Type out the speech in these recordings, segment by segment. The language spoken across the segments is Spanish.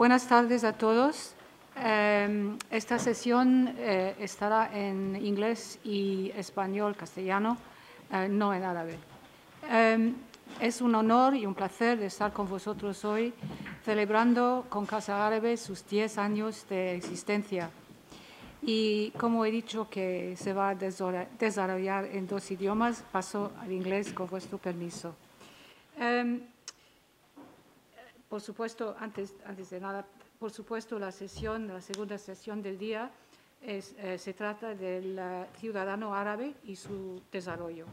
buenas tardes a todos. Em, esta sesión eh, estará en inglés y español, castellano, eh, no en árabe. Em, es un honor y un placer estar con vosotros hoy celebrando con Casa Árabe sus 10 años de existencia. Y como he dicho que se va a desarrollar en dos idiomas, paso al inglés con vuestro permiso. Em, por supuesto, antes, de nada, por supuesto, la sesión, la segunda sesión del día es, eh, se trata del eh, ciudadano árabe y su desarrollo.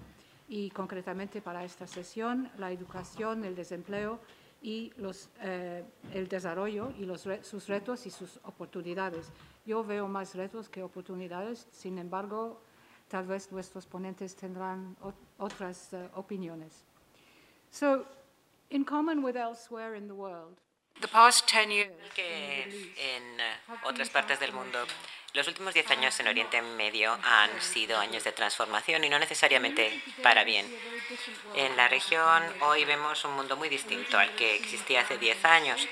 Y concretamente para esta sesión, la educación, el desempleo y los, eh, el desarrollo y los, sus retos y sus oportunidades. Yo veo más retos que oportunidades, sin embargo, tal vez nuestros ponentes tendrán otras opiniones. So, in common with elsewhere in the world, the past 10 years que en uh, otras partes del mundo los últimos diez años en Oriente Medio han sido años de transformación y no necesariamente para bien. En la región hoy vemos un mundo muy distinto al que existía hace diez años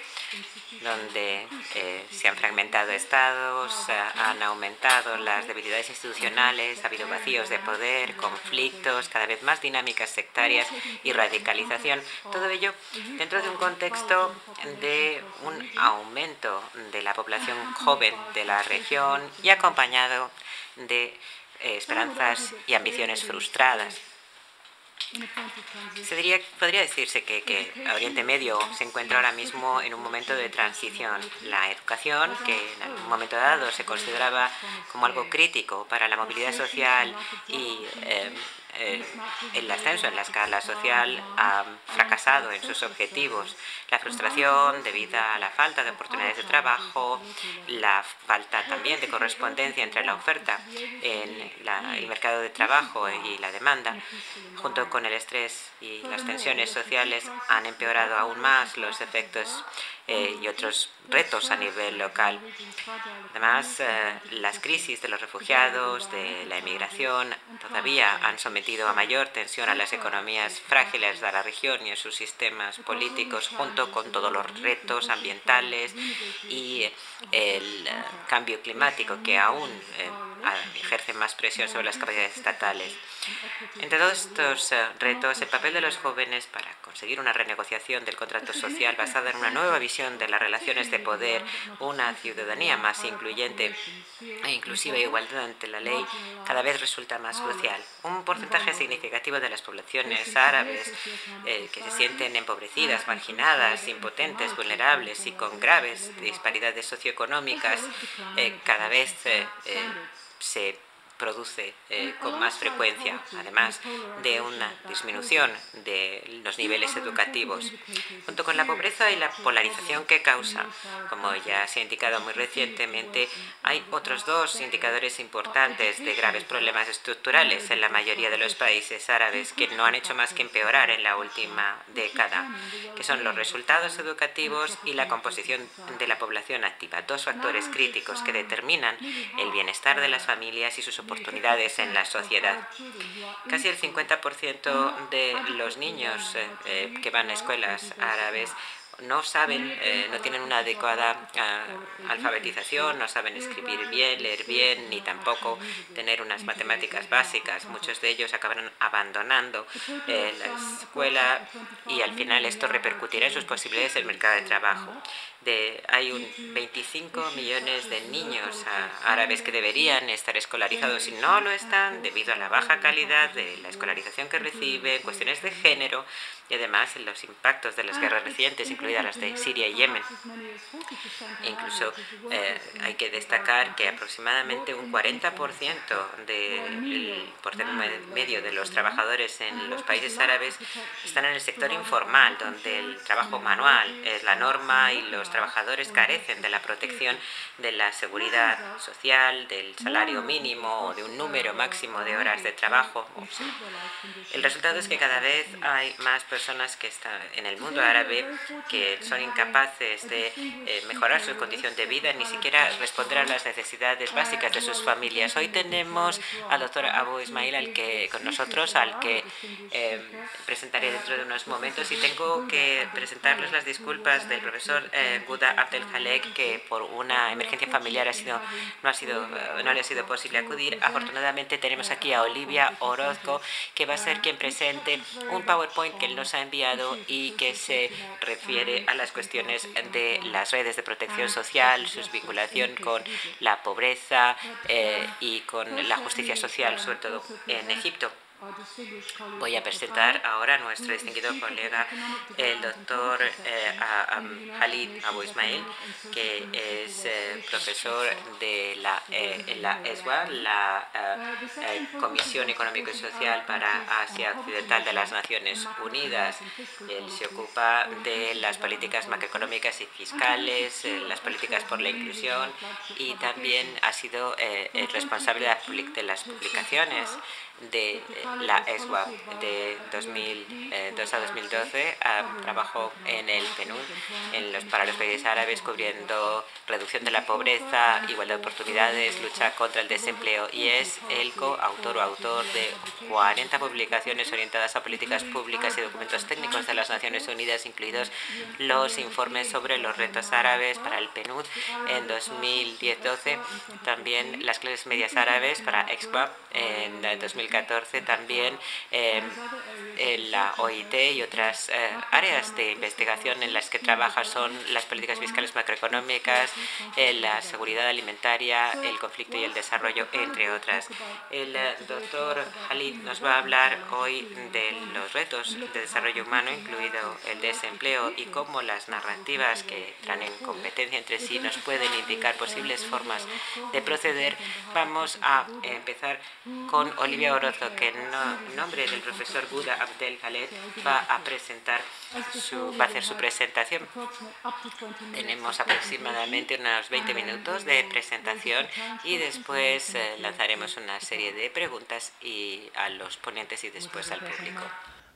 donde eh, se han fragmentado estados, han aumentado las debilidades institucionales, ha habido vacíos de poder, conflictos, cada vez más dinámicas sectarias y radicalización. Todo ello dentro de un contexto de un aumento de la población joven de la región y acompañado de eh, esperanzas y ambiciones frustradas. Se podría decirse que, que, Oriente Medio se encuentra ahora mismo en un momento de transición. La educación, que en un momento dado se consideraba como algo crítico para la movilidad social y eh, eh, el ascenso en la escala social ha fracasado en sus objetivos. La frustración debido a la falta de oportunidades de trabajo, la falta también de correspondencia entre la oferta en el mercado de trabajo y la demanda, junto con el estrés y las tensiones sociales, han empeorado aún más los efectos eh, y otros retos a nivel local. Además, eh, las crisis de los refugiados, de la emigración, todavía han sometido a mayor tensión a las economías frágiles de la región y a sus sistemas políticos, junto con todos los retos ambientales y el eh, cambio climático que aún ejerce más presión sobre las capacidades estatales. Entre todos estos retos, el papel de los jóvenes para conseguir una renegociación del contrato social basada en una nueva visión de las relaciones de poder, una ciudadanía más incluyente e inclusiva igualdad ante la ley, cada vez resulta más crucial. Un porcentaje significativo de las poblaciones árabes eh, que se sienten empobrecidas, marginadas, impotentes, vulnerables y con graves disparidades socioeconómicas, eh, cada vez eh, se produce eh, con más frecuencia, además de una disminución de los niveles educativos, junto con la pobreza y la polarización que causa. Como ya se ha indicado muy recientemente, hay otros dos indicadores importantes de graves problemas estructurales en la mayoría de los países árabes que no han hecho más que empeorar en la última década, que son los resultados educativos y la composición de la población activa, dos factores críticos que determinan el bienestar de las familias y sus oportunidades en la sociedad. Casi el 50% de los niños eh, eh, que van a escuelas árabes no saben, eh, no tienen una adecuada alfabetización, no saben escribir bien, leer bien, ni tampoco tener unas matemáticas básicas. Muchos de ellos acaban abandonando la escuela y al final esto repercutirá en sus posibilidades en el mercado de trabajo hay un 25 millones de niños árabes que deberían estar escolarizados y no lo están debido a la baja calidad de la escolarización que reciben, cuestiones de género y además los impactos de las guerras recientes, incluidas las de Siria y Yemen. incluso eh, hay que destacar que aproximadamente un 40% del porcentaje medio de los trabajadores en los países árabes están en el sector informal, donde el trabajo manual es la norma y los trabajadores carecen de la protección de la seguridad social, del salario mínimo o de un número máximo de horas de trabajo. El resultado es que cada vez hay más personas que están en el mundo árabe que son incapaces de eh, mejorar su condición de vida, ni siquiera responder a las necesidades básicas de sus familias. Hoy tenemos al doctor Abu Ismail al que, con nosotros, al que eh, presentaré dentro de unos momentos. Y tengo que presentarles las disculpas del profesor eh, Guda Abdelhalek, que por una emergencia familiar ha sido, no, ha sido, no le ha sido posible acudir. Afortunadamente tenemos aquí a Olivia Orozco, que va a ser quien presente un PowerPoint que él nos ha enviado y que se refiere a las cuestiones de las redes de protección social, su vinculación con la pobreza eh, y con la justicia social, sobre todo en Egipto. Voy a presentar ahora a nuestro distinguido colega, el doctor eh, Halid Abu Ismail, que es eh, profesor de la, eh, la ESWA, la eh, Comisión Económica y Social para Asia Occidental de las Naciones Unidas. Él se ocupa de las políticas macroeconómicas y fiscales, las políticas por la inclusión y también ha sido el responsable de las publicaciones de la ESWAP de 2002 a 2012 trabajó en el PNUD en los, para los países árabes cubriendo reducción de la pobreza, igualdad de oportunidades, lucha contra el desempleo y es el coautor o autor de 40 publicaciones orientadas a políticas públicas y documentos técnicos de las Naciones Unidas, incluidos los informes sobre los retos árabes para el PNUD en 2010-12, también las clases medias árabes para EXPAP en 2014 2014 también eh, la OIT y otras eh, áreas de investigación en las que trabaja son las políticas fiscales macroeconómicas, eh, la seguridad alimentaria, el conflicto y el desarrollo, entre otras. El doctor Halid nos va a hablar hoy de los retos de desarrollo humano, incluido el desempleo y cómo las narrativas que entran en competencia entre sí nos pueden indicar posibles formas de proceder. Vamos a empezar con Olivia Que en nombre del profesor Buda Abdel Khaled va a presentar su, va a hacer su presentación. Tenemos aproximadamente unos 20 minutos de presentación y después eh, lanzaremos una serie de preguntas y a los ponentes y después al público.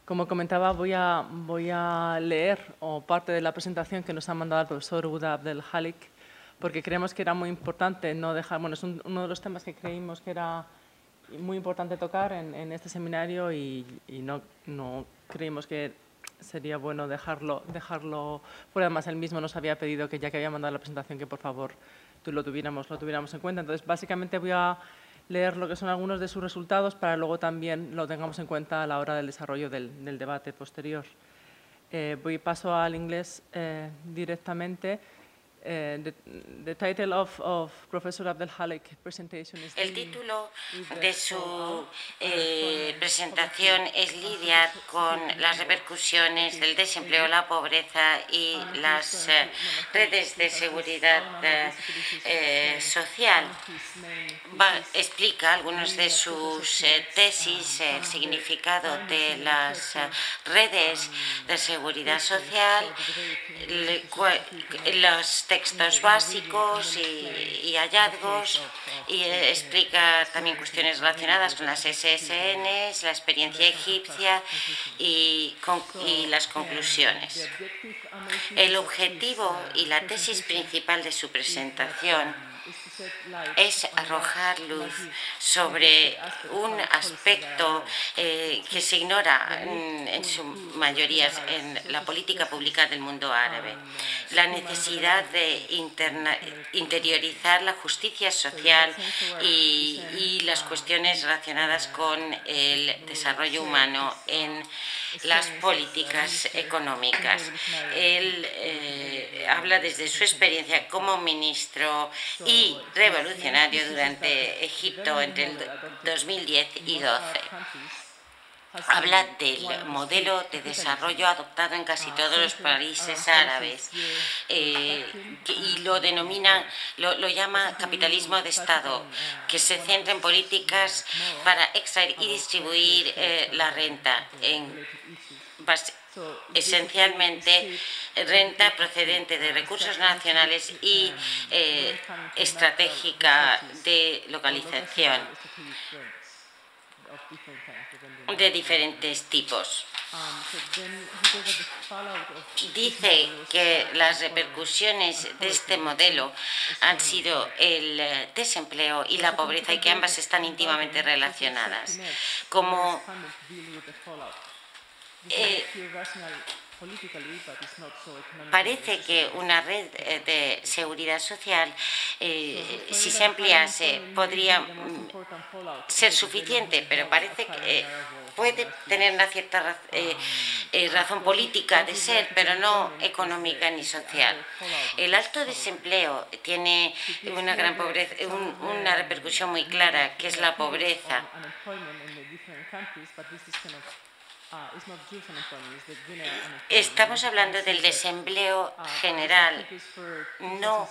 Como comentaba, voy a, voy a leer o parte de la presentación que nos ha mandado el profesor Buda Abdel Halik, porque creemos que era muy importante no dejar, bueno, es uno de los temas que creímos que era muy importante tocar en, este seminario y, no, no, creímos que sería bueno dejarlo, dejarlo fuera. Además, él mismo nos había pedido que ya que había mandado la presentación que por favor tú lo tuviéramos, lo tuviéramos en cuenta. Entonces, básicamente voy a leer lo que son algunos de sus resultados para luego también lo tengamos en cuenta a la hora del desarrollo del, debate posterior. Eh, voy paso al inglés eh, directamente. El título de su eh, presentación es lidiar con las repercusiones del desempleo, la pobreza y las eh, redes de seguridad eh, social. explica algunos de sus tesis, el significado de las redes de seguridad social, los textos básicos y, hallazgos y explica también cuestiones relacionadas con las SSNs, la experiencia egipcia y, y las conclusiones. El objetivo y la tesis principal de su presentación es arrojar luz sobre un aspecto eh, que se ignora en, su mayoría en la política pública del mundo árabe, la necesidad de interiorizar la justicia social y, y las cuestiones relacionadas con el desarrollo humano en las políticas económicas. Él eh, habla desde su experiencia como ministro y revolucionario durante Egipto entre el 2010 y 2012 habla del modelo de desarrollo adoptado en casi todos los países árabes eh, y lo denomina, lo, llama capitalismo de Estado, que se centra en políticas para extraer y distribuir eh, la renta en esencialmente renta procedente de recursos nacionales y eh, estratégica de localización de diferentes tipos. Dice que las repercusiones de este modelo han sido el eh, desempleo y la pobreza y que ambas están íntimamente relacionadas. Como eh, Parece que una red eh, de seguridad social, eh, si se ampliase, podría mm, ser suficiente, pero parece que puede tener una cierta razón política de ser, pero no económica ni social. El alto desempleo tiene una gran pobreza, una repercusión muy clara, que es la pobreza. Estamos hablando del desempleo general, no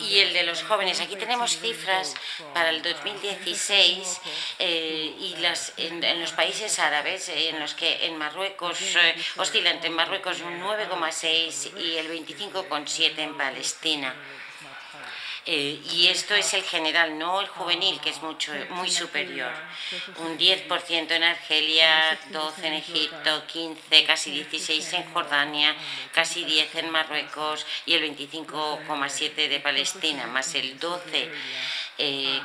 y el de los jóvenes. Aquí tenemos cifras para el 2016 eh, y las, en, los países árabes, eh, en los que en Marruecos eh, oscila entre Marruecos un 9,6 y el 25,7 en Palestina. Eh, y esto es el general, no el juvenil, que es mucho, muy superior. Un 10% en Argelia, 12 en Egipto, 15, casi 16 en Jordania, casi 10 en Marruecos y el 25,7 de Palestina, más el 12,1 eh,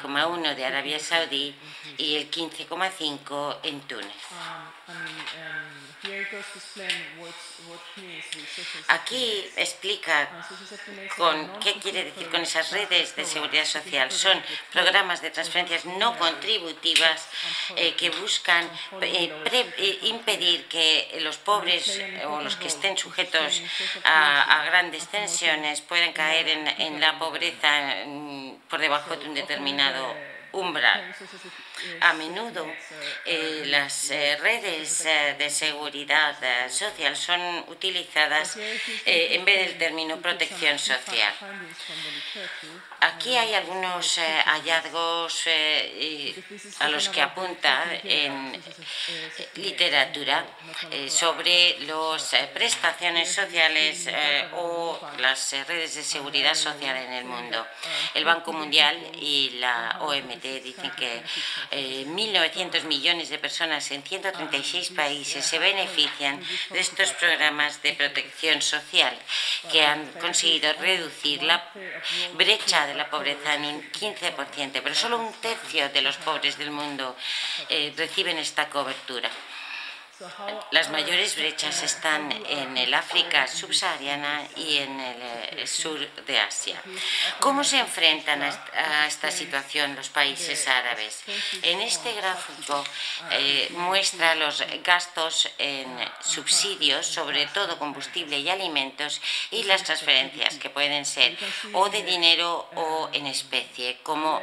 de Arabia Saudí y el 15,5 en Túnez. Aquí explica con qué quiere decir con esas redes de seguridad social. Son programas de transferencias no contributivas eh, que buscan eh, eh, impedir que los pobres o los que estén sujetos a, grandes tensiones puedan caer en, la pobreza por debajo de un determinado umbral. A menudo eh, las eh, redes eh, de seguridad social son utilizadas en vez del término protección social. Aquí hay algunos hallazgos a los que apunta en literatura sobre las prestaciones sociales o las redes de seguridad social en el mundo. El Banco Mundial y la OMT dicen que 1.900 eh, millones de personas en 136 países se benefician de estos programas de protección social que han conseguido reducir la brecha de la pobreza en un 15%, pero solo un tercio de los pobres del mundo eh, reciben esta cobertura. Las mayores brechas están en el África subsahariana y en el eh, sur de Asia. ¿Cómo se enfrentan a esta situación los países árabes? En este gráfico eh, muestra los gastos en subsidios, sobre todo combustible y alimentos, y las transferencias que pueden ser o de dinero o en especie, como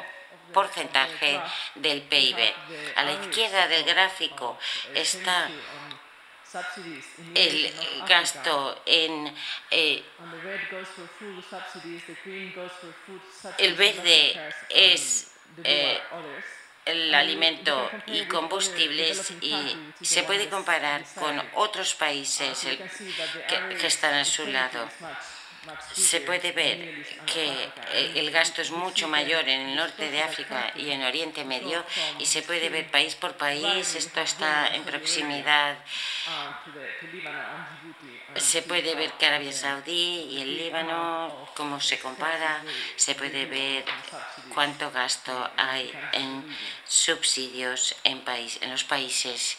porcentaje del PIB. A la izquierda del gráfico está el gasto en eh, el verde es eh, el alimento y combustibles y se puede comparar con otros países que están a su lado se puede ver que eh, el gasto es mucho mayor en el norte de África y en Oriente Medio y se puede ver país por país, esto está en proximidad. Se puede ver que Arabia Saudí y el Líbano, cómo se compara, se puede ver cuánto gasto hay en subsidios en, país, en los países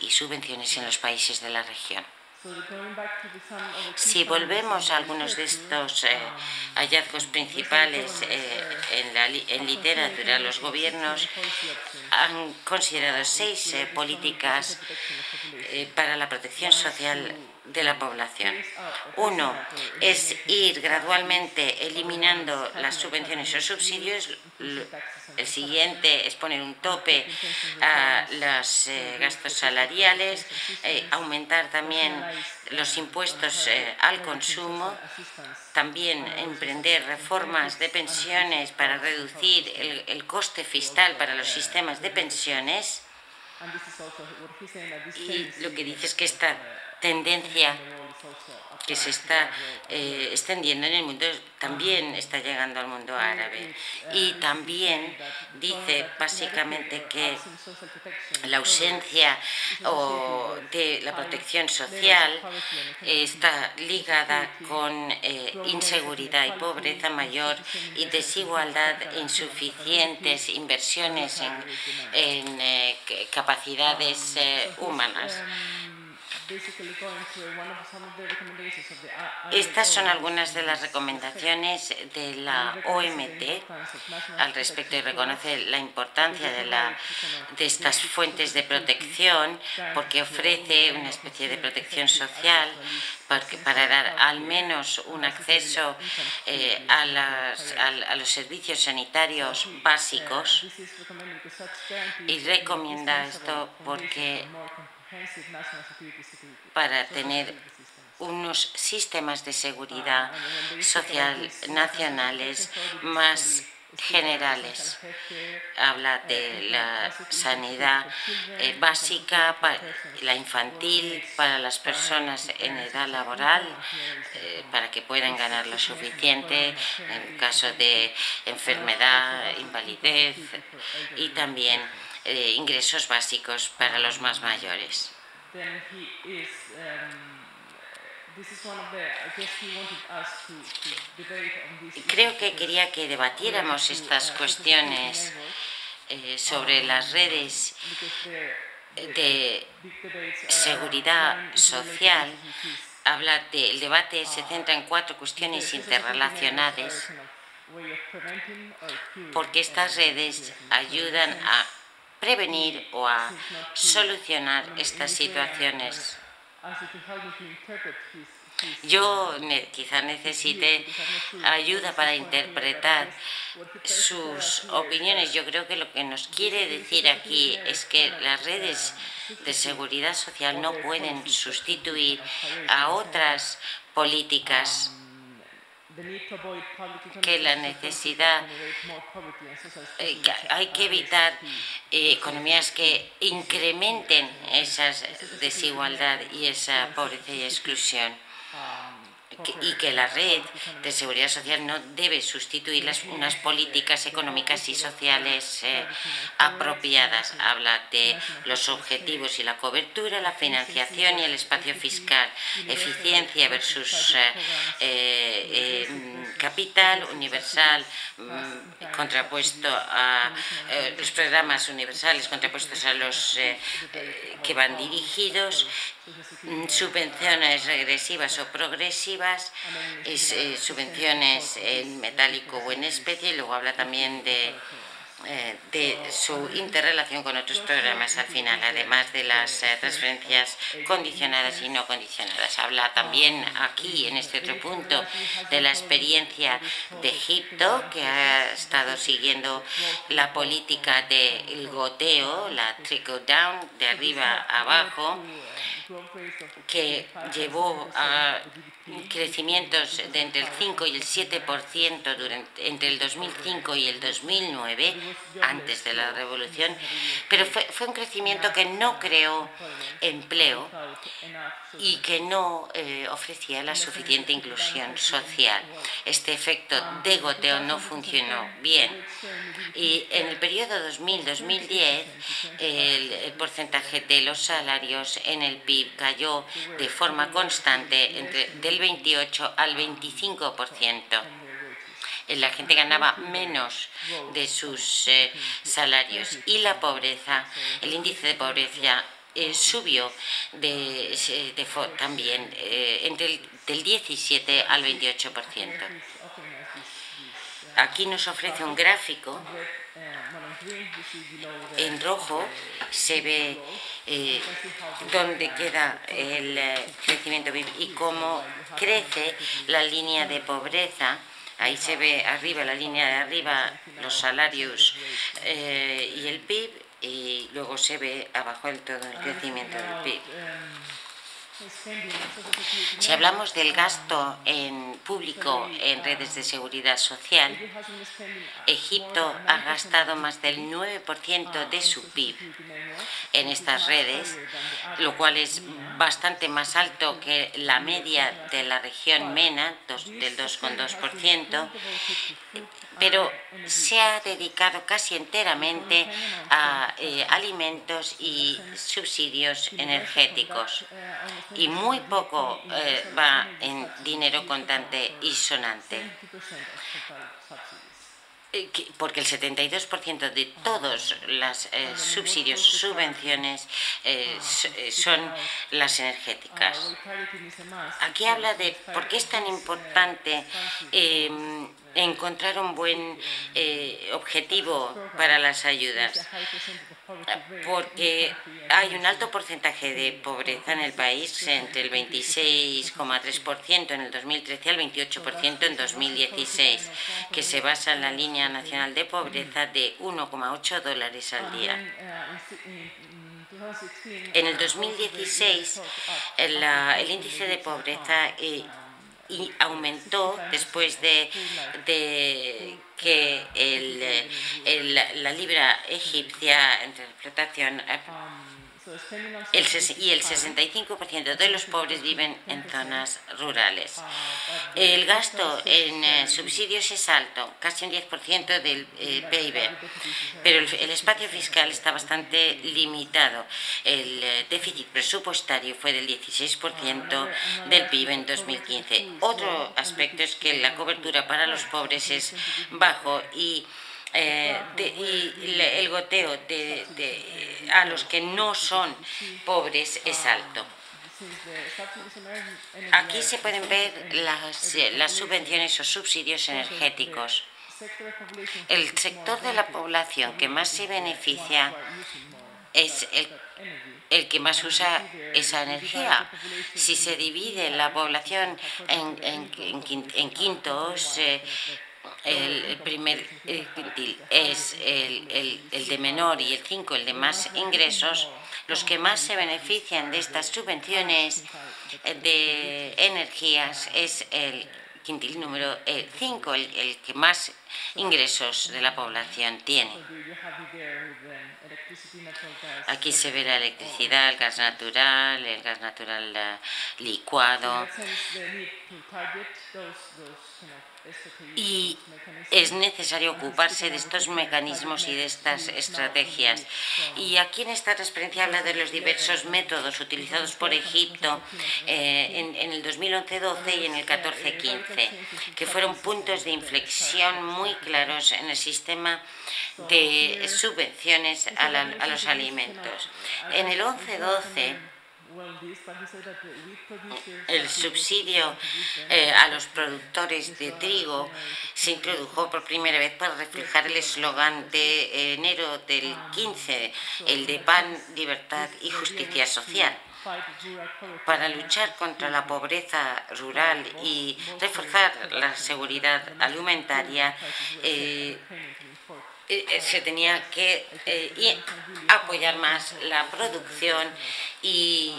y subvenciones en los países de la región. Si volvemos a algunos de estos eh, hallazgos principales eh, en, literatura, los gobiernos han considerado seis eh, políticas para la protección social de la población. Uno es ir gradualmente eliminando las subvenciones o subsidios. El siguiente es poner un tope a los eh, gastos salariales, eh, aumentar también los impuestos eh, al consumo, también emprender reformas de pensiones para reducir el, el coste fiscal para los sistemas de pensiones. Y lo que dice es que esta tendencia que se está eh, extendiendo en el mundo también está llegando al mundo árabe. Y también dice básicamente que la ausencia de la protección social está ligada con eh, inseguridad y pobreza mayor y desigualdad, insuficientes inversiones en, en eh, capacidades humanas. Estas son algunas de las recomendaciones de la OMT al respecto y reconoce la importancia de, la, de estas fuentes de protección porque ofrece una especie de protección social para dar al menos un acceso eh, a, a, los servicios sanitarios básicos. y recomienda esto porque para tener unos sistemas de seguridad social nacionales más generales. Habla de la sanidad eh, básica, la infantil, para las personas en edad laboral, eh, para que puedan ganar lo suficiente en caso de enfermedad, invalidez y también eh, ingresos básicos para los más mayores. Creo que quería que debatiéramos estas cuestiones eh, sobre las redes de seguridad social. Habla del debate se centra en cuatro cuestiones interrelacionadas porque estas redes ayudan a prevenir o a solucionar estas situaciones. Yo quizá necesite ayuda para interpretar sus opiniones. Yo creo que lo que nos quiere decir aquí es que las redes de seguridad social no pueden sustituir a otras políticas que la necesidad, eh, hay que evitar eh, economías que incrementen esa desigualdad y esa pobreza y exclusión y que la red de seguridad social no debe sustituir las, unas políticas económicas y sociales eh, apropiadas. Habla de los objetivos y la cobertura, la financiación y el espacio fiscal, eficiencia versus eh, eh, capital universal mm, contrapuesto a los programas universales contrapuestos a los que van dirigidos Mm, subvenciones regresivas o progresivas, eh, subvenciones en metálico o en especie, y luego habla también de eh, de su interrelación con otros programas al final, además de las eh, transferencias condicionadas y no condicionadas. Habla también aquí, en este otro punto, de la experiencia de Egipto, que ha estado siguiendo la política del goteo, la trickle down, de arriba a abajo, que llevó a crecimientos de entre el 5 y el 7% durante, entre el 2005 y el 2009, antes de la revolución, pero fue, fue un crecimiento que no creó empleo y que no eh, ofrecía la suficiente inclusión social. Este efecto de goteo no funcionó bien. Y en el periodo 2000-2010, el, el porcentaje de los salarios en el PIB cayó de forma constante entre, del 28 al 25%. La gente ganaba menos de sus eh, salarios y la pobreza, el índice de pobreza eh, subió de, también eh, entre el, del 17 al 28%. Aquí nos ofrece un gráfico en rojo se ve eh, dónde queda el eh, crecimiento y cómo crece la línea de pobreza. Ahí se ve arriba, la línea de arriba, los salarios eh, y el PIB, y luego se ve abajo el todo el crecimiento del PIB. Si hablamos del gasto en público en redes de seguridad social, Egipto ha gastado más del 9% de su PIB en estas redes, lo cual es bastante más alto que la media de la región MENA, del 2,2%, pero se ha dedicado casi enteramente a eh, alimentos y subsidios energéticos y muy poco eh, va en dinero contante y sonante. eh, porque el 72% de todos los eh, subsidios, subvenciones eh, son las energéticas. Aquí habla de por qué es tan importante em, encontrar un buen objetivo para las ayudas, porque hay un alto porcentaje de pobreza en el país, entre el 26,3% en el 2013 al 28% en 2016, que se basa en la línea nacional de pobreza de 1,8 dólares al día. En el 2016, el, el índice de pobreza eh, y aumentó después de, que el, la libra egipcia entre explotación eh, el, y el 65% de los pobres viven en zonas rurales. El gasto en eh, subsidios es alto, casi un 10% del eh, PIB, pero el, espacio fiscal está bastante limitado. El eh, déficit presupuestario fue del 16% del PIB en 2015. Otro aspecto es que la cobertura para los pobres es bajo y eh, y el goteo de, a los que no son pobres es alto. Aquí se pueden ver las, las subvenciones o subsidios energéticos. El sector de la población que más se beneficia es el, el, que más usa esa energía. Si se divide la población en, en, en quintos, eh, el primer quintil es el, el, de menor y el 5 el de más ingresos, los que más se benefician de estas subvenciones de energías es el quintil número 5, el, el, que más ingresos de la población tiene. Aquí se ve la electricidad, el gas natural, el gas natural eh, licuado y es necesario ocuparse de estos mecanismos y de estas estrategias. Y aquí en esta transparencia habla de los diversos métodos utilizados por Egipto eh, en, en, el 2011-12 y en el 14-15, que fueron puntos de inflexión muy claros en el sistema de subvenciones a, a los alimentos. En el 11-12 el subsidio eh, a los productores de trigo se introdujo por primera vez para reflejar el eslogan de enero del 15, el de pan, libertad y justicia social para luchar contra la pobreza rural y reforzar la seguridad alimentaria, eh, eh, se tenía que apoyar más la producción y,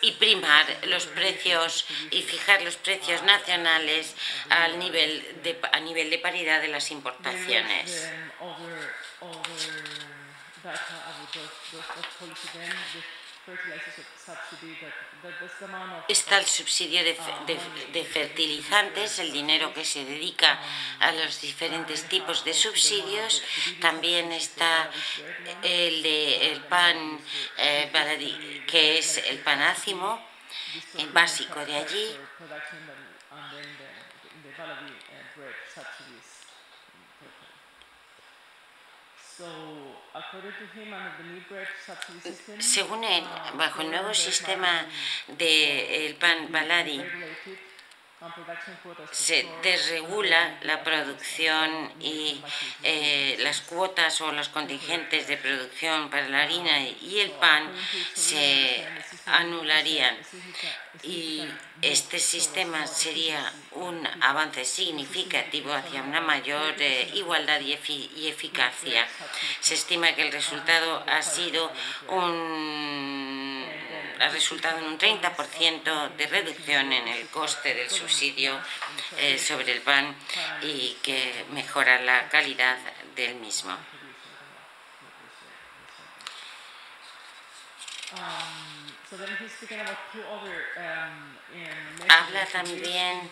y primar los precios y fijar los precios nacionales al nivel de, a nivel de paridad de las importaciones. Está el subsidio de, fertilizantes, el dinero que se dedica a los diferentes tipos de subsidios. También está el de el pan eh, que es el panácimo, el básico de allí. Según él, bajo el nuevo sistema del pan Baladi, se desregula la producción y eh, las cuotas o los contingentes de producción para la harina y el pan se anularían y este sistema sería un avance significativo hacia una mayor eh, igualdad y, y, eficacia. Se estima que el resultado ha sido un ha resultado en un 30% de reducción en el coste del subsidio eh, sobre el pan y que mejora la calidad del mismo. Habla también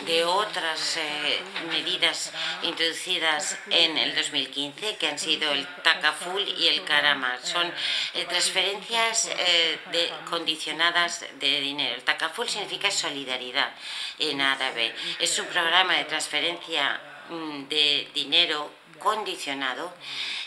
de otras eh, medidas introducidas en el 2015 que han sido el TACAFUL y el CARAMA. Son eh, transferencias eh, de, condicionadas de dinero. El TACAFUL significa solidaridad en árabe. Es un programa de transferencia mm, de dinero condicionado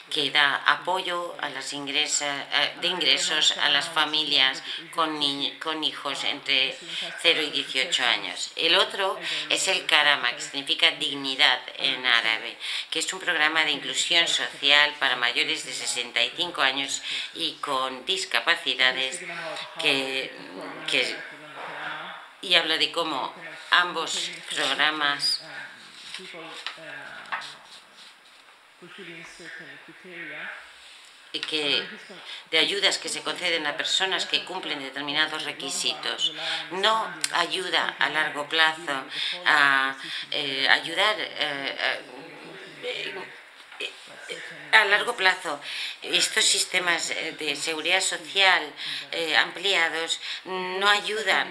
que da apoyo a las de ingresos a las familias con, con hijos entre 0 y 18 años. El otro es el Karama, que significa dignidad en árabe, que es un programa de inclusión social para mayores de 65 años y con discapacidades que, que y habla de cómo ambos programas que, de ayudas que se conceden a personas que cumplen determinados requisitos. No ayuda a largo plazo a eh, ayudar eh, a largo plazo estos sistemas eh, de seguridad social eh, ampliados no ayudan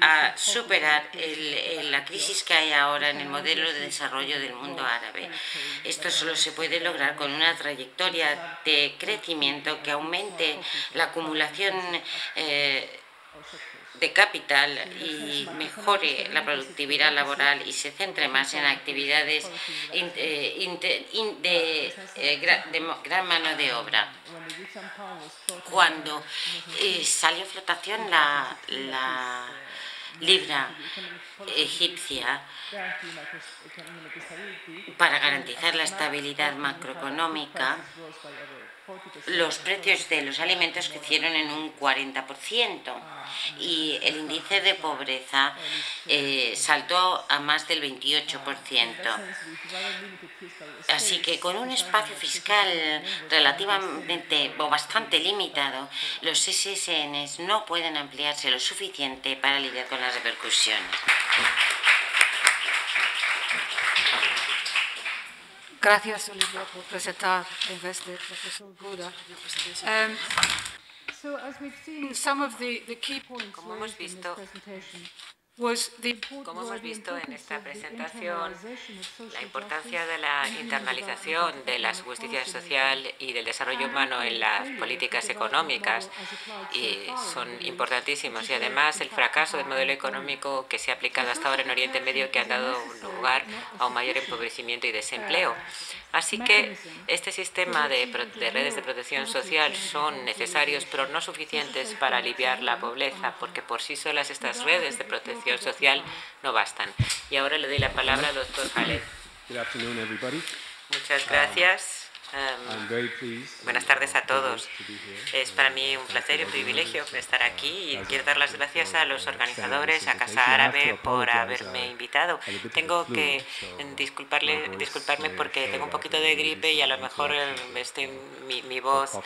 a superar la crisis que hay ahora en el modelo de desarrollo del mundo árabe. Esto solo se puede lograr con una trayectoria de crecimiento que aumente la acumulación eh, de capital y mejore la productividad laboral y se centre más en actividades de, gran mano de obra. Cuando eh, salió flotación la, la libra egipcia para garantizar la estabilidad macroeconómica, los precios de los alimentos crecieron en un 40% y el índice de pobreza eh, saltó a más del 28%. Así que con un espacio fiscal relativamente o bastante limitado, los SSN no pueden ampliarse lo suficiente para lidiar con las repercusiones. Gracias, Olivia, por presentar en vez de Buda. Um, so as we've seen, some of the, the key points Como hemos visto, como hemos visto en esta presentación, la importancia de la internalización de la justicia social y del desarrollo humano en las políticas económicas y son importantísimos y además el fracaso del modelo económico que se ha aplicado hasta ahora en Oriente Medio que ha dado lugar a un mayor empobrecimiento y desempleo. Así que este sistema de, redes de protección social son necesarios, pero no suficientes para aliviar la pobreza, porque por sí solas estas redes de protección social no bastan. Y ahora le doy la palabra al doctor Khaled. Muchas gracias. Um, buenas tardes a todos. Es para mí un placer y un privilegio estar aquí y quiero dar las gracias a los organizadores, a Casa Árabe, por haberme invitado. Tengo que disculparle, disculparme porque tengo un poquito de gripe y a lo mejor estoy, mi, mi, voz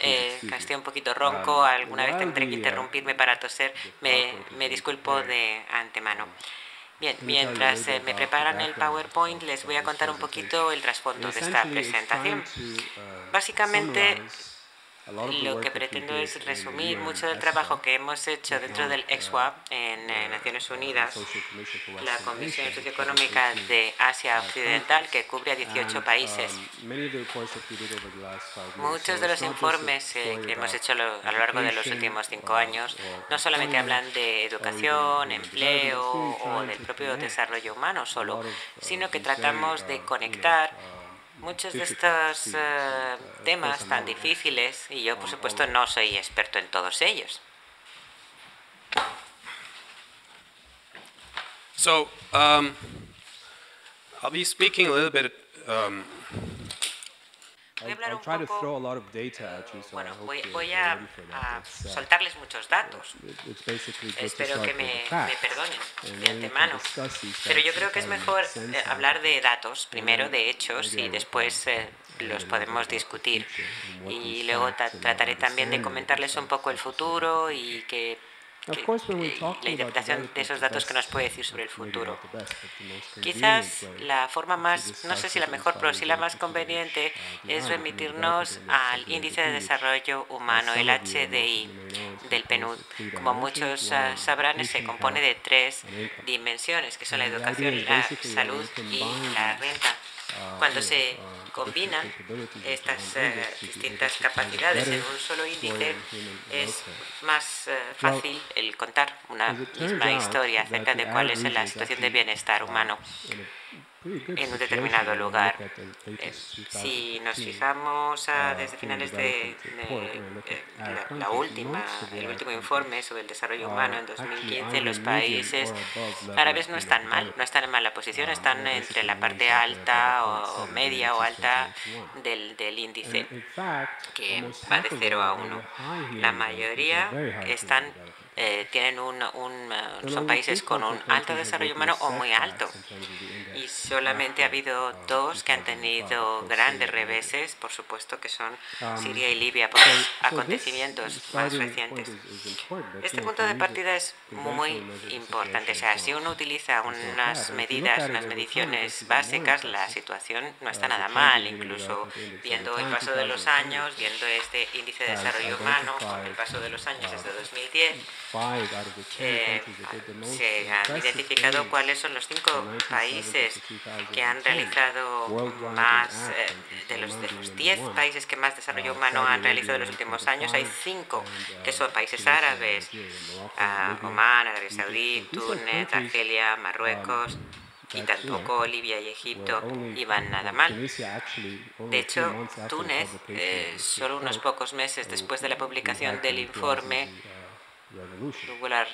eh, un poquito ronco. Alguna vez tendré que interrumpirme para toser. Me, me disculpo de antemano. Bien, mientras eh, me preparan el PowerPoint, les voy a contar un poquito el trasfondo de esta presentación. Uh, Básicamente, lo que pretendo es resumir mucho del trabajo que hemos hecho dentro del EXWAP en eh, Naciones Unidas, la Comisión Socioeconómica de Asia Occidental, que cubre a 18 países. Muchos de los informes eh, que hemos hecho a lo largo de los últimos cinco años no solamente hablan de educación, empleo o del propio desarrollo humano solo, sino que tratamos de conectar muchos de estos uh, temas tan difíciles y yo, por supuesto, no soy experto en todos ellos. So, um, I'll be speaking a little bit um, Voy a hablar un poco, bueno, voy, voy a, a, uh, soltarles muchos datos. Espero que me, me, perdonen de antemano. Pero yo creo que es mejor eh, hablar de datos, primero de hechos y después eh, los podemos discutir. Y luego trataré también de comentarles un poco el futuro y que la interpretación de esos datos que nos puede decir sobre el futuro. Quizás la forma más, no sé si la mejor, pero sí la más conveniente es remitirnos al Índice de Desarrollo Humano, el HDI del PNUD. Como muchos ah, sabrán, se compone de tres dimensiones, que son la educación, la salud y la renta. Cuando se combinan estas eh, distintas capacidades en un solo índice, es más eh, fácil el contar una misma historia acerca de cuál es la situación de bienestar humano en un determinado lugar. Eh, si nos fijamos desde finales de, eh, la, última, el último informe sobre el desarrollo humano en 2015, los países árabes no están mal, no están en mala posición, están entre la parte alta o media o alta del, del índice, que va de 0 a 1. La mayoría están eh, tienen un, un, son países con un alto desarrollo humano o muy alto. Y solamente ha habido dos que han tenido grandes reveses, por supuesto, que son Siria y Libia, por los acontecimientos más recientes. Este punto de partida es muy importante. O sea, si uno utiliza unas medidas, unas mediciones básicas, la situación no está nada mal. Incluso viendo el paso de los años, viendo este índice de desarrollo humano, el paso de los años desde 2010, eh, se han identificado cuáles son los cinco países que han realizado más, eh, de los de los diez países que más desarrollo humano han realizado en los últimos años, hay cinco que son países árabes, ah, Oman, Arabia Saudí, Túnez, Argelia, Marruecos, y tampoco Libia y Egipto iban nada mal. De hecho, Túnez, eh, solo unos pocos meses después de la publicación del informe, Hubo la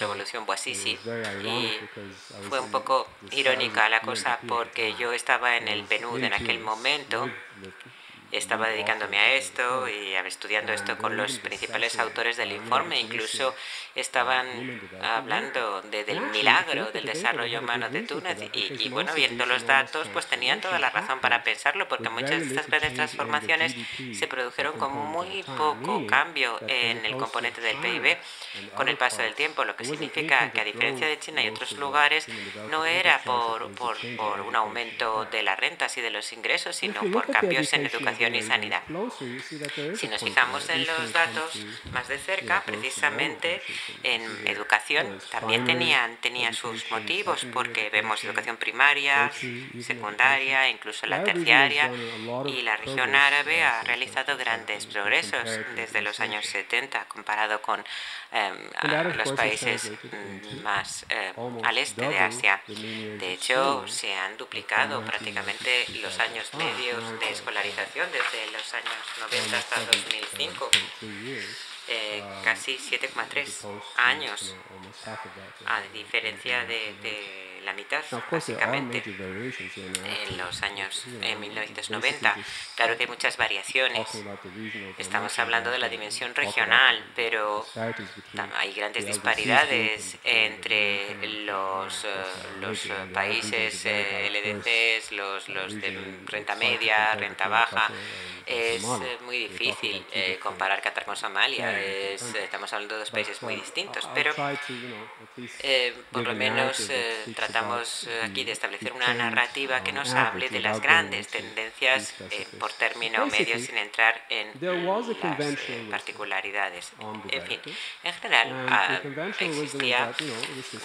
revolución Bouazizi y fue un poco irónica la cosa porque yo estaba en el PNUD en aquel momento estaba dedicándome a esto y estudiando esto con los principales autores del informe. Incluso estaban hablando del milagro del desarrollo humano de Túnez y, bueno, viendo los datos, pues tenían toda la razón para pensarlo, porque muchas de estas grandes transformaciones se produjeron con muy poco cambio en el componente del PIB con el paso del tiempo, lo que significa que a diferencia de China y otros lugares, no era por, por, por un aumento de las rentas y de los ingresos, sino por cambios en educación y sanidad. Si nos fijamos en los datos más de cerca, precisamente en educación también tenían, tenían sus motivos, porque vemos educación primaria, secundaria, incluso la terciaria, y la región árabe ha realizado grandes progresos desde los años 70 comparado con em, los países más eh, al este de Asia. De hecho, se han duplicado prácticamente los años medios de escolarización desde los años 90 hasta 2005, eh, casi 7,3 años, a diferencia de, de la mitad, básicamente, en los años en 1990. Claro que hay muchas variaciones. Estamos hablando de la dimensión regional, pero hay grandes disparidades entre los, los países LDCs, los, los de renta media, renta baja. Es eh, muy difícil comparar Qatar con Somalia. estamos hablando de dos países muy distintos, pero por lo menos Tratamos eh, aquí de establecer una narrativa que nos hable de las grandes tendencias eh, por término medio sin entrar en las eh, particularidades. En fin, en general ah, existía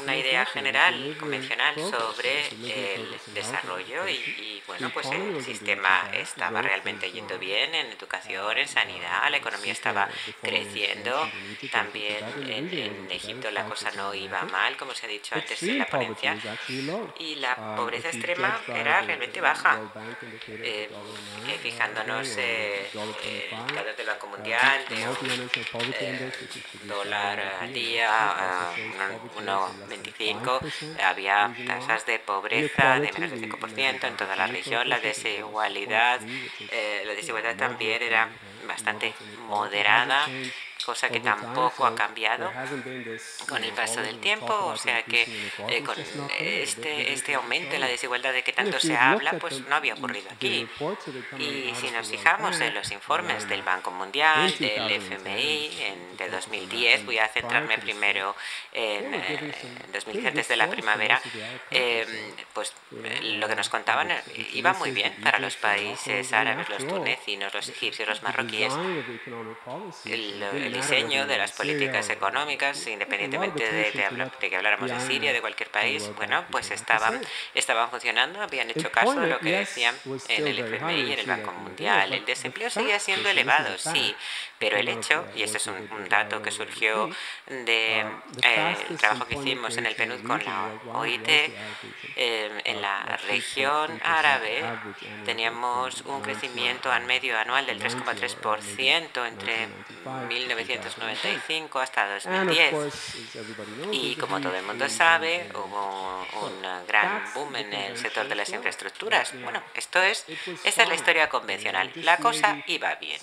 una idea general, convencional sobre el desarrollo y, bueno, pues el sistema estaba realmente yendo bien en educación, en sanidad, la economía estaba creciendo, también en, en Egipto la cosa no iba mal, como se ha dicho antes en la ponencia, y la ah, pobreza extrema era realmente baja. Eh, eh, fijándonos eh, datos del Banco Mundial, de un dólar al día, 1,25, había tasas de pobreza de menos del 5% en toda la región, la desigualdad, la desigualdad también era bastante moderada cosa que tampoco ha cambiado con el paso del tiempo, o sea que eh, con este, este aumento en la desigualdad de que tanto se habla, pues no había ocurrido aquí. Y si nos fijamos en los informes del Banco Mundial, del FMI, en, de 2010, voy a centrarme primero en, 2010, eh, antes de la primavera, eh, pues lo que nos contaban iba muy bien para los países árabes, los tunecinos, los egipcios, los marroquíes. El, diseño de las políticas económicas, independientemente de, de, que habláramos de Siria, de cualquier país, bueno, pues estaban, estaban funcionando, habían hecho caso de lo que decían en el FMI y en el Banco Mundial. El desempleo seguía siendo elevado, sí, pero el hecho, y este es un, dato que surgió del de, eh, trabajo que hicimos en el PNUD con la OIT, eh, en la región árabe teníamos un crecimiento al medio anual del 3,3% entre 1995 hasta 2010. Y como todo el mundo sabe, hubo un gran boom en el sector de las infraestructuras. Bueno, esto es, esta es la historia convencional. La cosa iba bien.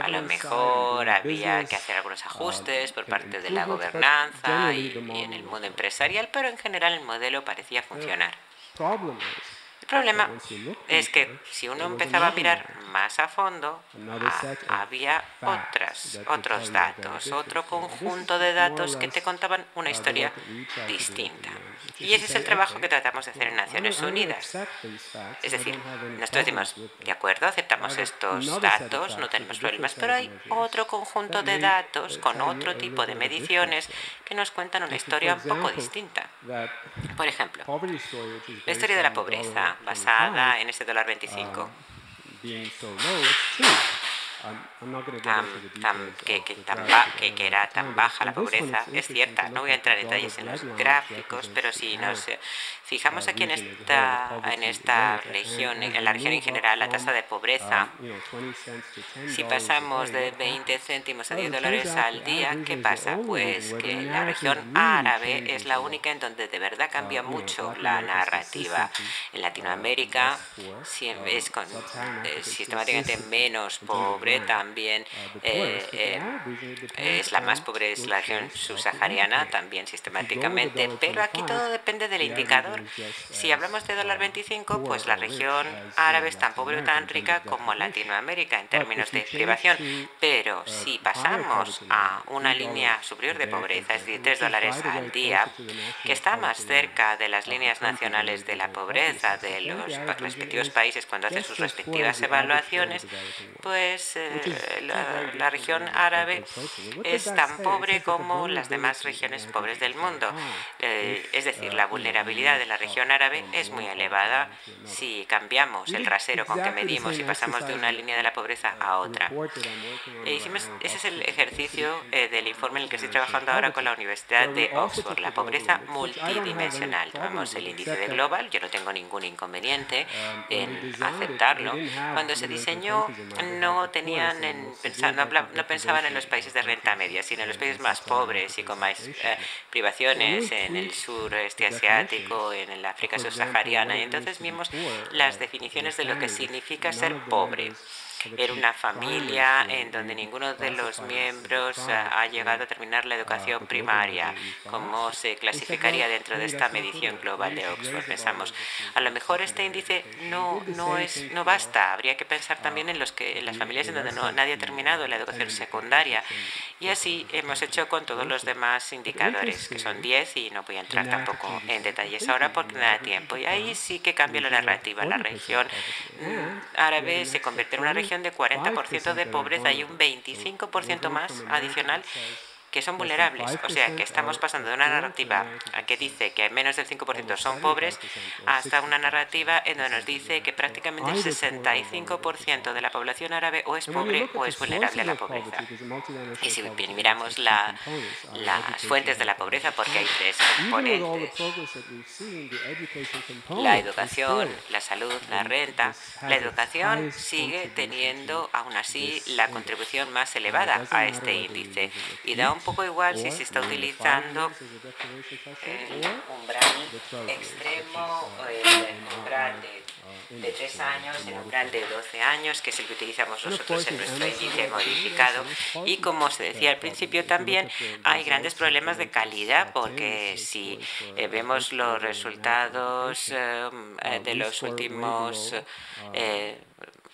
A lo mejor había que hacer algunos ajustes por parte de la gobernanza y en el mundo empresarial, pero en general el modelo parecía funcionar. El problema es que si uno empezaba a mirar más a fondo, ah, había otras, otros datos, otro conjunto de datos que te contaban una historia distinta. Y ese es el trabajo que tratamos de hacer en Naciones Unidas. Es decir, nosotros decimos, de acuerdo, aceptamos estos datos, no tenemos problemas, pero hay otro conjunto de datos con otro tipo de mediciones que nos cuentan una historia un poco distinta. Por ejemplo, la historia de la pobreza basada en ese dólar 25 que, que, tan que, era tan baja la pobreza, es cierta. No voy a entrar en detalles en los gráficos, pero si nos fijamos aquí en esta, en esta región, en la región en general, la tasa de pobreza, si pasamos de 20 céntimos a 10 dólares al día, ¿qué pasa? Pues que la región árabe es la única en donde de verdad cambia mucho la narrativa. En Latinoamérica es con, eh, sistemáticamente menos pobre también eh, eh, es la más pobre, es la región subsahariana también sistemáticamente, pero aquí todo depende del indicador. Si hablamos de dólar 25, pues la región árabe es tan pobre o tan rica como Latinoamérica en términos de privación, pero si pasamos a una línea superior de pobreza, es decir, 3 dólares al día, que está más cerca de las líneas nacionales de la pobreza de los respectivos países cuando hacen sus respectivas evaluaciones, pues la, región árabe es tan pobre como las demás regiones pobres del mundo. Eh, es decir, la vulnerabilidad de la región árabe es muy elevada si cambiamos el rasero con que medimos y pasamos de una línea de la pobreza a otra. Eh, ese es el ejercicio eh, del informe en el que estoy trabajando ahora con la Universidad de Oxford, la pobreza multidimensional. Tomamos el índice de Global, yo no tengo ningún inconveniente en aceptarlo. Cuando se diseñó no tenía no, pensaban en los países de renta media, sino en los países más pobres y con más eh, privaciones en el sureste asiático, en el África subsahariana. Y entonces vimos las definiciones de lo que significa ser pobre. Era una familia en donde ninguno de los miembros eh, ha llegado a terminar la educación primaria. ¿Cómo se clasificaría dentro de esta medición global de Oxford? Pensamos, a lo mejor este índice no, no, es, no basta. Habría que pensar también en, los que, en las familias en donde no, nadie ha terminado la educación secundaria. Y así hemos hecho con todos los demás indicadores, que son 10 y no voy a entrar tampoco en detalles ahora porque no da tiempo. Y ahí sí que cambia la narrativa. La región mm, árabe se convierte en una región de 40% de pobreza y un 25% más adicional que son vulnerables. O sea, que estamos pasando de una narrativa que dice que menos del 5% son pobres hasta una narrativa en donde nos dice que prácticamente el 65% de la población árabe o es pobre o es vulnerable a la pobreza. Y si miramos las fuentes de la pobreza, porque hay tres componentes. La educación, la salud, la renta. La educación sigue teniendo aún así la contribución más elevada a este índice y da un un poco igual si se está utilizando el umbral extremo el umbral de, de 3 años, el umbral de 12 años, que es el que utilizamos nosotros en nuestro índice modificado. Y como se decía al principio también, hay grandes problemas de calidad porque si eh, vemos los resultados eh, de los últimos eh,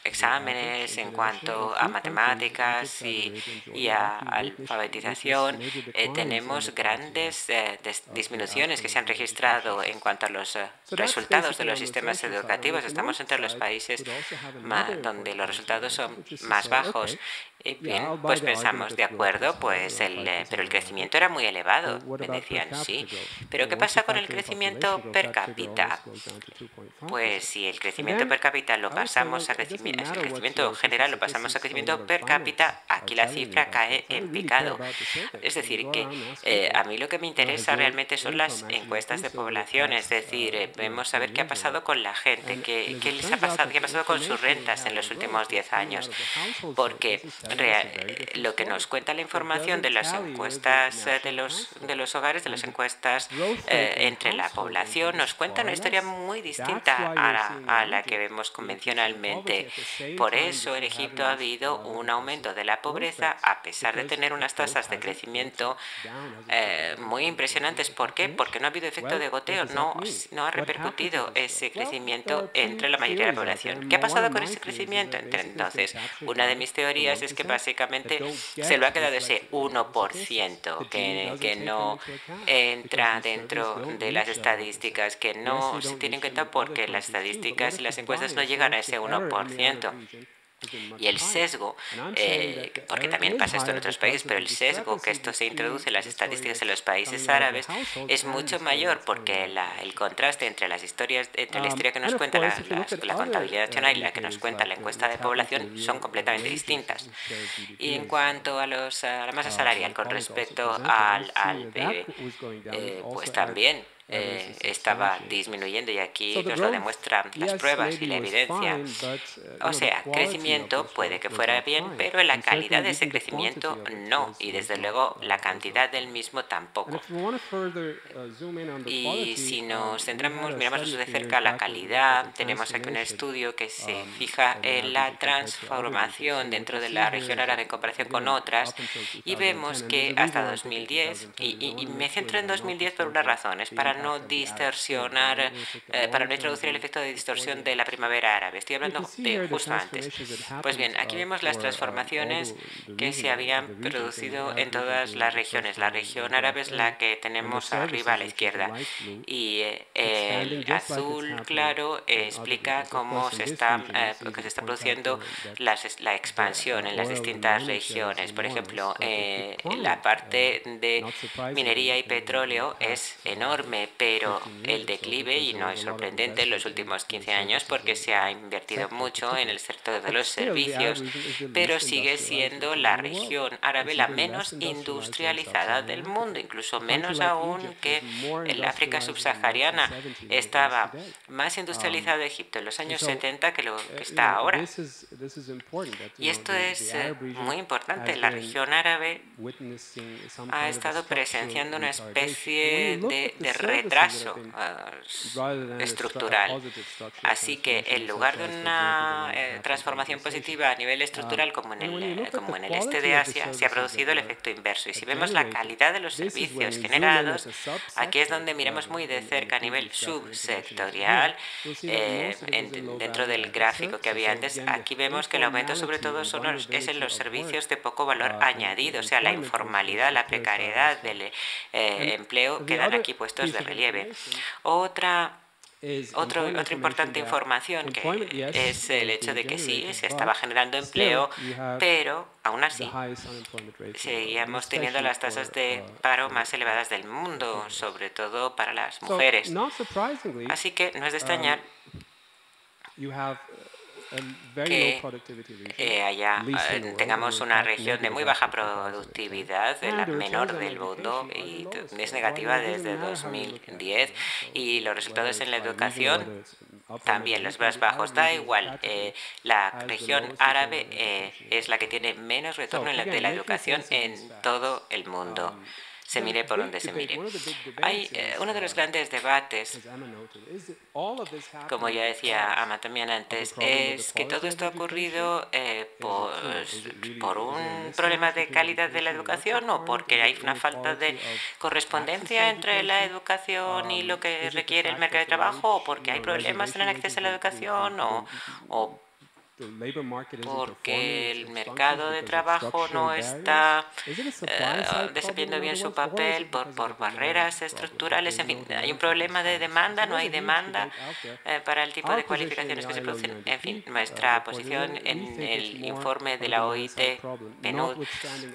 exámenes en cuanto a matemáticas y, a alfabetización, eh, tenemos grandes eh, disminuciones que se han registrado en cuanto a los eh, resultados de los sistemas educativos. Estamos entre los países donde los resultados son más bajos. Y pues pensamos, de acuerdo, pues el, pero el crecimiento era muy elevado. Me decían, sí. Pero ¿qué pasa con el crecimiento per cápita? Pues si el crecimiento per cápita lo pasamos a crecimiento el crecimiento general lo pasamos a crecimiento per cápita, aquí la cifra cae en picado. Es decir, que eh, a mí lo que me interesa realmente son las encuestas de población, es decir, eh, vemos a ver qué ha pasado con la gente, qué, qué, les ha pasado, qué ha pasado con sus rentas en los últimos 10 años, porque lo que nos cuenta la información de las encuestas de los, de los hogares, de las encuestas eh, entre la población, nos cuenta una historia muy distinta a la, a la que vemos convencionalmente. Por eso en Egipto ha habido un aumento de la pobreza a pesar de tener unas tasas de crecimiento eh, muy impresionantes. ¿Por qué? Porque no ha habido efecto de goteo, no, no ha repercutido ese crecimiento entre la mayoría de la población. ¿Qué ha pasado con ese crecimiento? Entonces, una de mis teorías es que básicamente se lo ha quedado ese 1% que, que no entra dentro de las estadísticas, que no se tienen en cuenta porque las estadísticas y las encuestas no llegan a ese 1%. Y el sesgo, eh, porque también pasa esto en otros países, pero el sesgo que esto se introduce en las estadísticas en los países árabes es mucho mayor porque el contraste entre las historias, entre la historia que nos cuenta la, la, contabilidad nacional y la que nos cuenta la encuesta de población son completamente distintas. Y en cuanto a, los, a la masa salarial con respecto al, al PIB, eh, pues también eh, estaba disminuyendo y aquí nos lo demuestran las pruebas y la evidencia. Uh, o sea, crecimiento puede que fuera bien, pero la calidad de ese crecimiento no, y desde luego la cantidad del mismo tampoco. Uh, y si nos centramos, miramos de cerca la calidad, tenemos aquí un estudio que se um, fija en la transformación dentro de la región árabe en comparación con otras, y vemos que hasta 2010, y, y me centro en 2010 por una razón, es para no distorsionar, eh, para no introducir el efecto de distorsión de la primavera árabe. Estoy hablando de justo antes. Pues bien, aquí vemos las transformaciones que se habían producido en todas las regiones. La región árabe es la que tenemos arriba a la izquierda y eh, el azul claro explica cómo se está, eh, que se está produciendo la expansión en las distintas regiones. Por ejemplo, la parte de minería y petróleo es enorme, pero el declive, y no es sorprendente en los últimos 15 años porque se ha invertido mucho en el sector de los servicios, pero sigue siendo la región árabe la menos industrializada del mundo, incluso menos aún que el África subsahariana. Estaba más industrializado Egipto en los años 70 que lo que está ahora. Y esto es eh, muy importante. La región árabe ha estado presenciando una especie de, de retraso uh, estructural. Así que en lugar de una eh, transformación positiva a nivel estructural como en, el, como en el este de Asia, se ha producido el efecto inverso. Y si vemos la calidad de los servicios generados, aquí es donde miramos muy de cerca a nivel subsectorial, eh, dentro del gráfico que había antes, aquí vemos que el aumento sobre todo son es en los servicios de poco valor añadido, o sea, la informalidad, la precariedad del eh, empleo quedan aquí puestos de relieve. Otra otro, otra importante información que es el hecho de que sí, se estaba generando empleo, pero aún así seguíamos teniendo las tasas de uh, paro más elevadas del mundo, sobre todo para las mujeres. Así que no es de extrañar. um, que eh, haya, eh, tengamos una región de muy baja productividad, de la menor del mundo, y es negativa desde 2010. Y los resultados en la educación también los más bajos. Da igual, eh, la región árabe eh, es la que tiene menos retorno en la, de la educación en todo el mundo se mire por donde se mire. Hay eh, uno de los grandes debates, como ya decía Ama también antes, es que todo esto ha ocurrido eh, por, un problema de calidad de la educación o porque hay una falta de correspondencia entre la educación y lo que requiere el mercado de trabajo o porque hay problemas en el acceso a la educación o, o porque el mercado de trabajo no está eh, desempeñando bien su papel por, por, barreras estructurales. En fin, hay un problema de demanda, no hay demanda eh, para el tipo de cualificaciones que se producen. En fin, nuestra posición en el informe de la OIT, PNUD,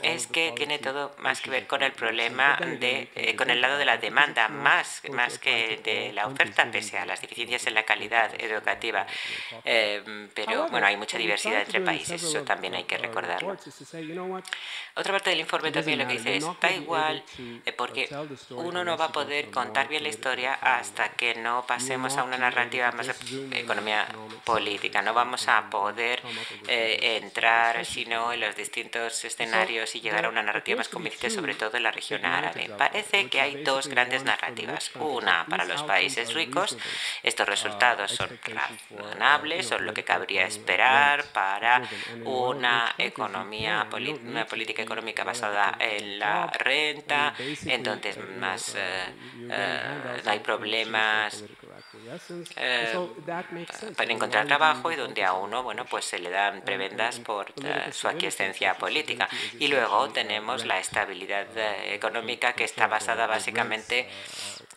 es que tiene todo más que ver con el problema de, eh, con el lado de la demanda, más, más que de la oferta, pese a las deficiencias en la calidad educativa. pero bueno, hay mucha diversidad entre países, eso también hay que recordarlo. Otra parte del informe también lo que dice es, da igual, eh, porque uno no va a poder contar bien la historia hasta que no pasemos a una narrativa más de economía política. No vamos a poder eh, entrar, sino en los distintos escenarios y llegar a una narrativa más convincente, sobre todo en la región árabe. Parece que hay dos grandes narrativas. Una para los países ricos, estos resultados son razonables, son lo que cabría esperar para una economía, una política económica basada en la renta, en donde más eh, eh, no hay problemas eh, para encontrar trabajo y donde a uno bueno pues se le dan prebendas por su aquiescencia política. y luego tenemos la estabilidad económica que está basada básicamente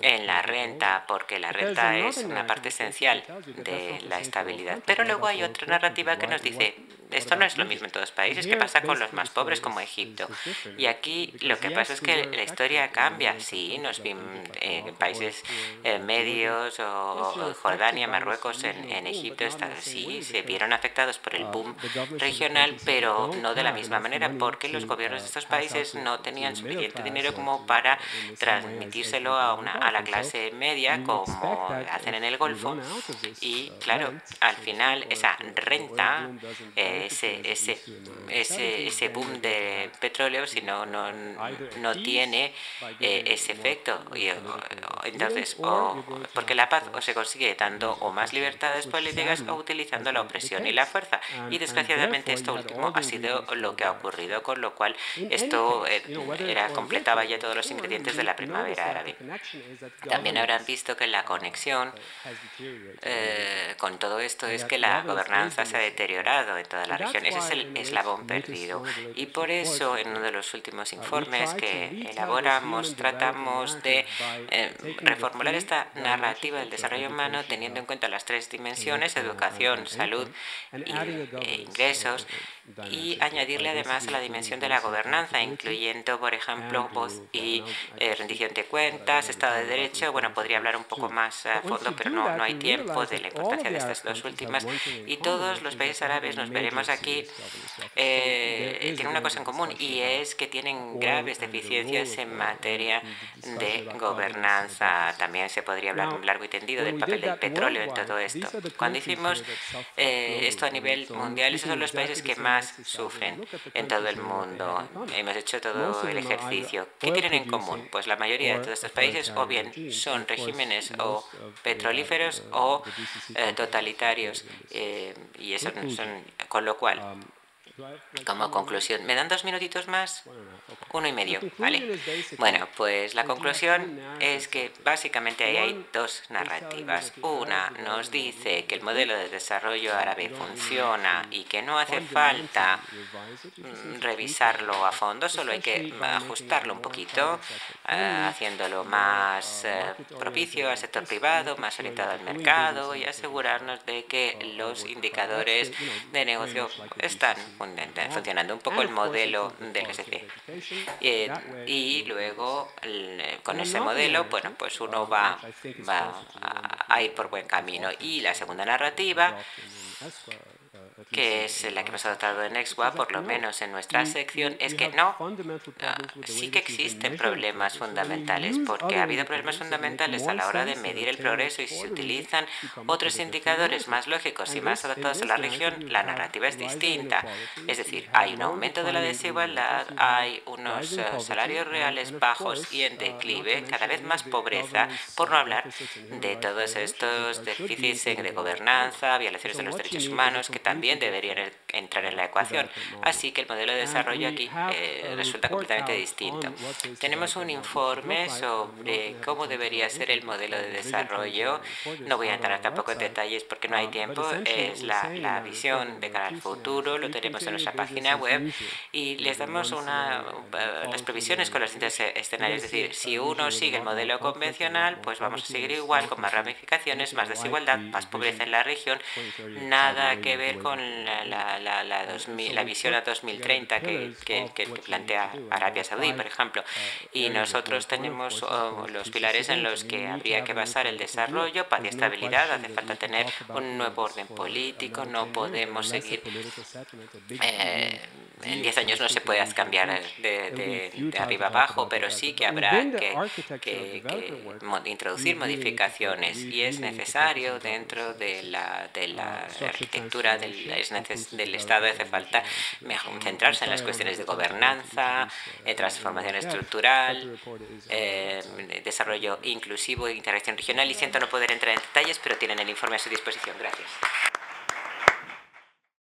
en la renta, porque la renta es una parte esencial de la estabilidad. Pero luego hay otra narrativa que nos dice, esto no es lo mismo en todos los países, ¿qué pasa con los más pobres como Egipto? Y aquí lo que pasa es que la historia cambia. Sí, nos vimos en eh, países eh, medios o Jordania, Marruecos, en, en Egipto, sí, se vieron afectados por el boom regional, pero no de la misma manera, porque los gobiernos de estos países no tenían suficiente dinero como para transmitírselo a, una, a la clase media, como hacen en el Golfo. Y claro, al final esa renta... Eh, ese, ese, ese, ese boom de petróleo si no, no, no tiene eh, ese efecto. Entonces, o, porque la paz o se consigue dando o más libertades políticas o utilizando la opresión y la fuerza. Y desgraciadamente esto último ha sido lo que ha ocurrido, con lo cual esto eh, era, completaba ya todos los ingredientes de la primavera árabe. También habrán visto que la conexión eh, con todo esto es que la gobernanza se ha deteriorado en toda la región. Ese es el eslabón perdido. Y por eso, en uno de los últimos informes que elaboramos, tratamos de eh, reformular esta narrativa del desarrollo humano teniendo en cuenta las tres dimensiones, educación, salud y e ingresos, y añadirle además a la dimensión de la gobernanza, incluyendo, por ejemplo, voz y eh, rendición de cuentas, Estado de Derecho. Bueno, podría hablar un poco más a fondo, pero no, no hay tiempo de la importancia de estas dos últimas. Y todos los países árabes nos veremos aquí, eh, tienen una cosa en común y es que tienen graves deficiencias en materia de gobernanza. También se podría hablar un largo y tendido del papel del petróleo en todo esto. Cuando hicimos eh, esto a nivel mundial, esos son los países que más sufren en todo el mundo. Hemos hecho todo el ejercicio. ¿Qué tienen en común? Pues la mayoría de todos estos países o bien son regímenes o petrolíferos o eh, totalitarios. y eso son, con lo cual, como conclusión, ¿me dan dos minutitos más? Uno y medio, ¿vale? Bueno, pues la conclusión es que básicamente ahí hay dos narrativas. Una nos dice que el modelo de desarrollo árabe funciona y que no hace falta mm, revisarlo a fondo, solo hay que ajustarlo un poquito, eh, haciéndolo más eh, propicio al sector privado, más orientado al mercado y asegurarnos de que los indicadores de negocio están funcionando un poco el modelo del SC. Eh, y luego, con ese modelo, bueno, pues uno va, va a ir por buen camino. Y la segunda narrativa que es la que hemos adoptado en EXWA, por lo menos en nuestra sección, es que no, ah, sí que existen problemas fundamentales, porque ha habido problemas fundamentales a la hora de medir el progreso y si se utilizan otros indicadores más lógicos y más adaptados a la región, la narrativa es distinta. Es decir, hay un aumento de la desigualdad, hay unos eh, salarios reales bajos y en declive, cada vez más pobreza, por no hablar de todos estos déficits de gobernanza, violaciones de los derechos humanos, que también deberían entrar en la ecuación. Así que el modelo de desarrollo aquí eh, resulta completamente distinto. Tenemos un informe sobre cómo debería ser el modelo de desarrollo. No voy a entrar tampoco en detalles porque no hay tiempo. Es la, la visión de cara al futuro, lo tenemos en nuestra página web y les damos una, eh, las previsiones con los distintos escenarios. Es decir, si uno sigue el modelo convencional, pues vamos a seguir igual, con más ramificaciones, más desigualdad, más pobreza en la región. Nada que ver con la, la, la, la, 2000, la visión a 2030 que, que, que, plantea Arabia Saudí, por ejemplo. Y nosotros tenemos oh, los pilares en los que habría que basar el desarrollo, paz y estabilidad. Hace falta tener un nuevo orden político, no podemos seguir. Eh, en 10 años no se puede cambiar de, de, arriba abajo, pero sí que habrá que, que, que introducir modificaciones y es necesario dentro de la, de la arquitectura del, del Estado, hace falta centrarse en las cuestiones de gobernanza, transformación estructural, eh, desarrollo inclusivo e interacción regional y siento no poder entrar en detalles, pero tienen el informe a su disposición. Gracias.